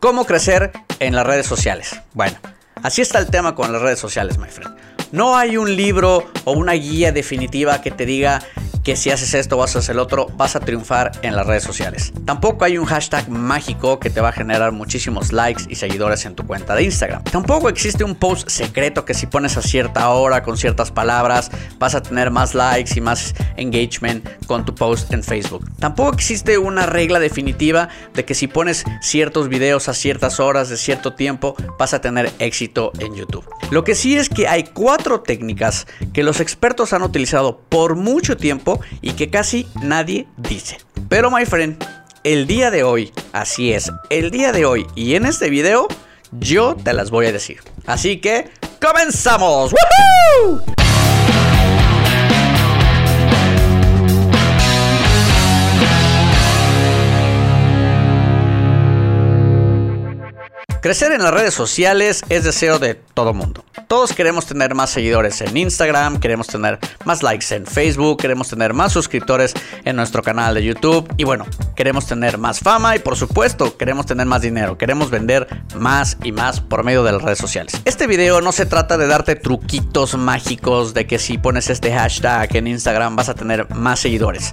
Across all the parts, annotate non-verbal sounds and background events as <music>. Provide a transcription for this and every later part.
¿Cómo crecer en las redes sociales? Bueno, así está el tema con las redes sociales, my friend. No hay un libro o una guía definitiva que te diga que si haces esto o haces el otro, vas a triunfar en las redes sociales. Tampoco hay un hashtag mágico que te va a generar muchísimos likes y seguidores en tu cuenta de Instagram. Tampoco existe un post secreto que si pones a cierta hora con ciertas palabras, vas a tener más likes y más engagement con tu post en Facebook. Tampoco existe una regla definitiva de que si pones ciertos videos a ciertas horas de cierto tiempo, vas a tener éxito en YouTube. Lo que sí es que hay cuatro técnicas que los expertos han utilizado por mucho tiempo y que casi nadie dice. Pero, my friend, el día de hoy, así es, el día de hoy y en este video, yo te las voy a decir. Así que, ¡comenzamos! Crecer en las redes sociales es deseo de todo mundo. Todos queremos tener más seguidores en Instagram, queremos tener más likes en Facebook, queremos tener más suscriptores en nuestro canal de YouTube y bueno, queremos tener más fama y por supuesto queremos tener más dinero, queremos vender más y más por medio de las redes sociales. Este video no se trata de darte truquitos mágicos de que si pones este hashtag en Instagram vas a tener más seguidores.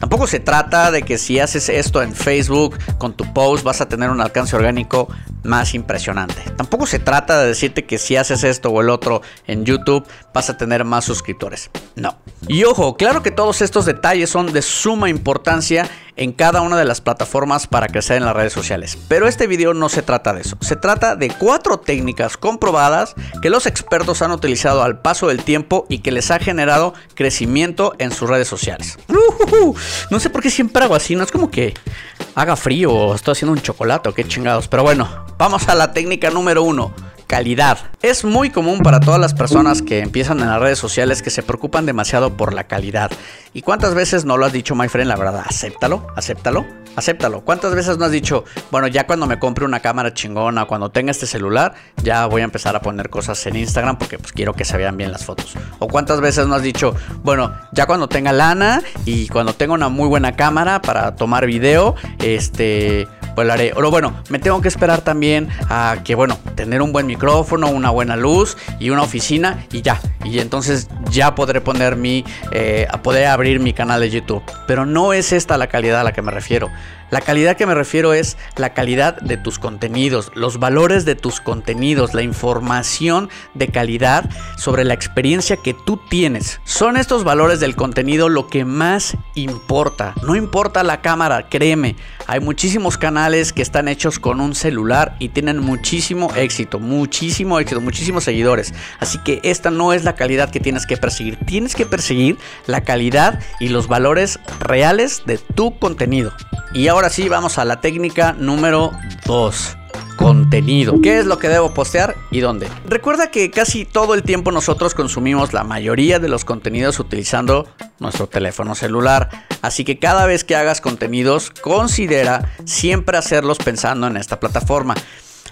Tampoco se trata de que si haces esto en Facebook con tu post vas a tener un alcance orgánico más impresionante. Tampoco se trata de decirte que si haces esto o el otro en YouTube vas a tener más suscriptores. No. Y ojo, claro que todos estos detalles son de suma importancia en cada una de las plataformas para crecer en las redes sociales. Pero este video no se trata de eso. Se trata de cuatro técnicas comprobadas que los expertos han utilizado al paso del tiempo y que les ha generado crecimiento en sus redes sociales. no sé por qué siempre hago así, no es como que haga frío estoy haciendo un chocolate qué chingados. Pero bueno, vamos a la técnica número uno calidad. Es muy común para todas las personas que empiezan en las redes sociales que se preocupan demasiado por la calidad. ¿Y cuántas veces no lo has dicho, my friend? La verdad, acéptalo, acéptalo, acéptalo. ¿Cuántas veces no has dicho, bueno, ya cuando me compre una cámara chingona, cuando tenga este celular, ya voy a empezar a poner cosas en Instagram porque pues quiero que se vean bien las fotos? ¿O cuántas veces no has dicho, bueno, ya cuando tenga lana y cuando tenga una muy buena cámara para tomar video, este lo haré. O bueno, me tengo que esperar también a que, bueno, tener un buen micrófono, una buena luz y una oficina y ya. Y entonces ya podré poner mi, eh, poder abrir mi canal de YouTube. Pero no es esta la calidad a la que me refiero. La calidad que me refiero es la calidad de tus contenidos, los valores de tus contenidos, la información de calidad sobre la experiencia que tú tienes. Son estos valores del contenido lo que más importa. No importa la cámara, créeme. Hay muchísimos canales que están hechos con un celular y tienen muchísimo éxito, muchísimo éxito, muchísimos seguidores. Así que esta no es la calidad que tienes que perseguir. Tienes que perseguir la calidad y los valores reales de tu contenido. Y ahora sí, vamos a la técnica número 2 contenido. ¿Qué es lo que debo postear y dónde? Recuerda que casi todo el tiempo nosotros consumimos la mayoría de los contenidos utilizando nuestro teléfono celular. Así que cada vez que hagas contenidos, considera siempre hacerlos pensando en esta plataforma.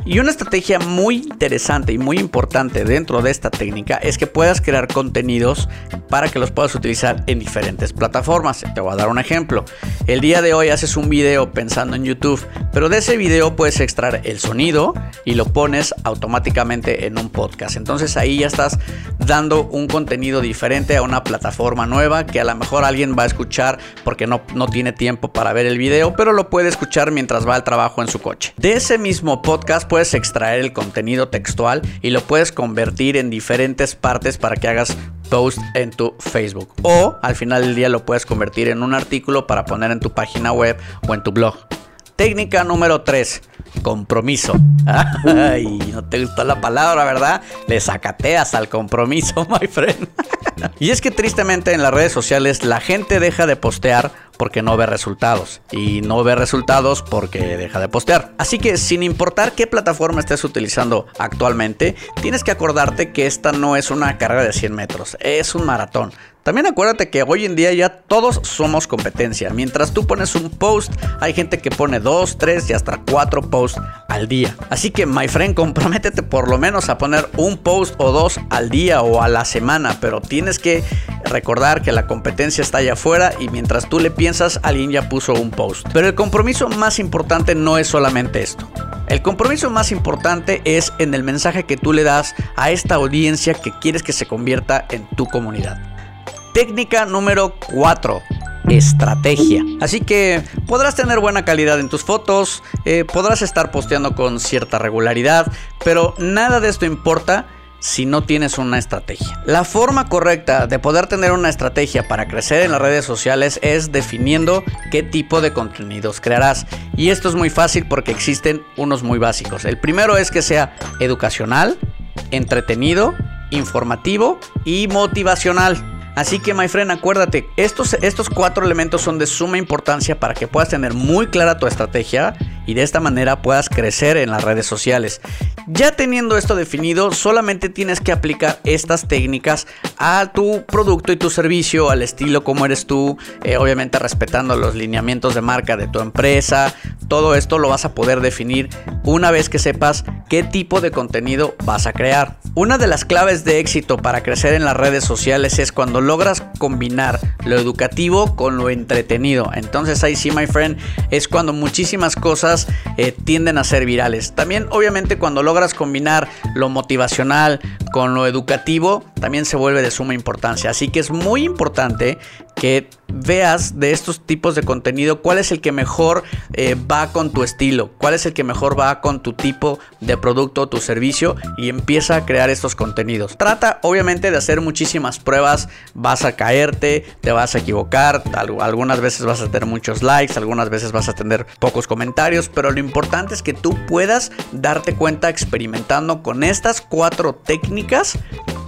Y una estrategia muy interesante y muy importante dentro de esta técnica es que puedas crear contenidos para que los puedas utilizar en diferentes plataformas. Te voy a dar un ejemplo. El día de hoy haces un video pensando en YouTube, pero de ese video puedes extraer el sonido y lo pones automáticamente en un podcast. Entonces ahí ya estás dando un contenido diferente a una plataforma nueva que a lo mejor alguien va a escuchar porque no, no tiene tiempo para ver el video, pero lo puede escuchar mientras va al trabajo en su coche. De ese mismo podcast puedes extraer el contenido textual y lo puedes convertir en diferentes partes para que hagas post en tu Facebook. O al final del día lo puedes convertir en un artículo para poner en tu página web o en tu blog. Técnica número 3. Compromiso. <laughs> Ay, no te gustó la palabra, ¿verdad? Le sacateas al compromiso, <laughs> my friend. y es que tristemente en las redes sociales la gente deja de postear porque no ve resultados. Y no ve resultados porque deja de postear. Así que sin importar qué plataforma estés utilizando actualmente, tienes que acordarte que esta no es una carrera de 100 metros, es un maratón. También acuérdate que hoy en día ya todos somos competencia. Mientras tú pones un post, hay gente que pone dos, tres y hasta cuatro posts al día. Así que, my friend, comprométete por lo menos a poner un post o dos al día o a la semana. Pero tienes que recordar que la competencia está allá afuera y mientras tú le piensas, alguien ya puso un post. Pero el compromiso más importante no es solamente esto. El compromiso más importante es en el mensaje que tú le das a esta audiencia que quieres que se convierta en tu comunidad. Técnica número 4 estrategia. Así que podrás tener buena calidad en tus fotos, eh, podrás estar posteando con cierta regularidad, pero nada de esto importa si no tienes una estrategia. La forma correcta de poder tener una estrategia para crecer en las redes sociales es definiendo qué tipo de contenidos crearás. Y esto es muy fácil porque existen unos muy básicos. El primero es que sea educacional, entretenido, informativo y motivacional. Así que, my friend, acuérdate, estos, estos cuatro elementos son de suma importancia para que puedas tener muy clara tu estrategia y de esta manera puedas crecer en las redes sociales. Ya teniendo esto definido, solamente tienes que aplicar estas técnicas a tu producto y tu servicio, al estilo como eres tú, eh, obviamente respetando los lineamientos de marca de tu empresa. Todo esto lo vas a poder definir una vez que sepas qué tipo de contenido vas a crear. Una de las claves de éxito para crecer en las redes sociales es cuando logras combinar lo educativo con lo entretenido. Entonces ahí sí, my friend, es cuando muchísimas cosas eh, tienden a ser virales. También obviamente cuando logras combinar lo motivacional con lo educativo, también se vuelve de suma importancia. Así que es muy importante que veas de estos tipos de contenido cuál es el que mejor eh, va con tu estilo, cuál es el que mejor va con tu tipo de producto o tu servicio y empieza a crear estos contenidos. Trata obviamente de hacer muchísimas pruebas, vas a caerte, te vas a equivocar, algunas veces vas a tener muchos likes, algunas veces vas a tener pocos comentarios, pero lo importante es que tú puedas darte cuenta experimentando con estas cuatro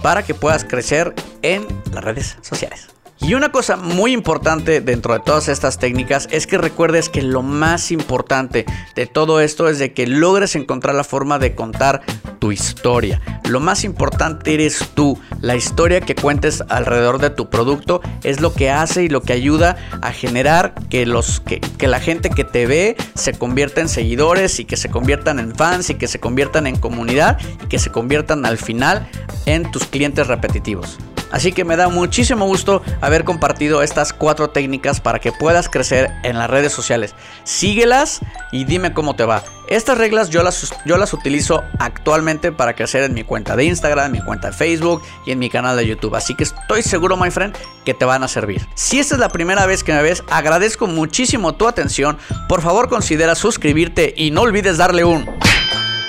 para que puedas crecer en las redes sociales. Y una cosa muy importante dentro de todas estas técnicas es que recuerdes que lo más importante de todo esto es de que logres encontrar la forma de contar tu historia. Lo más importante eres tú. La historia que cuentes alrededor de tu producto es lo que hace y lo que ayuda a generar que, los, que, que la gente que te ve se convierta en seguidores y que se conviertan en fans y que se conviertan en comunidad y que se conviertan al final en tus clientes repetitivos. Así que me da muchísimo gusto haber compartido estas cuatro técnicas para que puedas crecer en las redes sociales. Síguelas y dime cómo te va. Estas reglas yo las, yo las utilizo actualmente para crecer en mi cuenta de Instagram, en mi cuenta de Facebook y en mi canal de YouTube. Así que estoy seguro, my friend, que te van a servir. Si esta es la primera vez que me ves, agradezco muchísimo tu atención. Por favor, considera suscribirte y no olvides darle un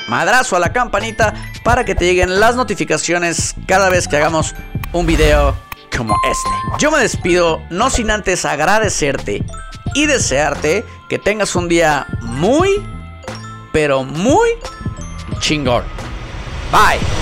madrazo a la campanita para que te lleguen las notificaciones cada vez que hagamos un video como este. Yo me despido no sin antes agradecerte y desearte que tengas un día muy, pero muy chingón. Bye.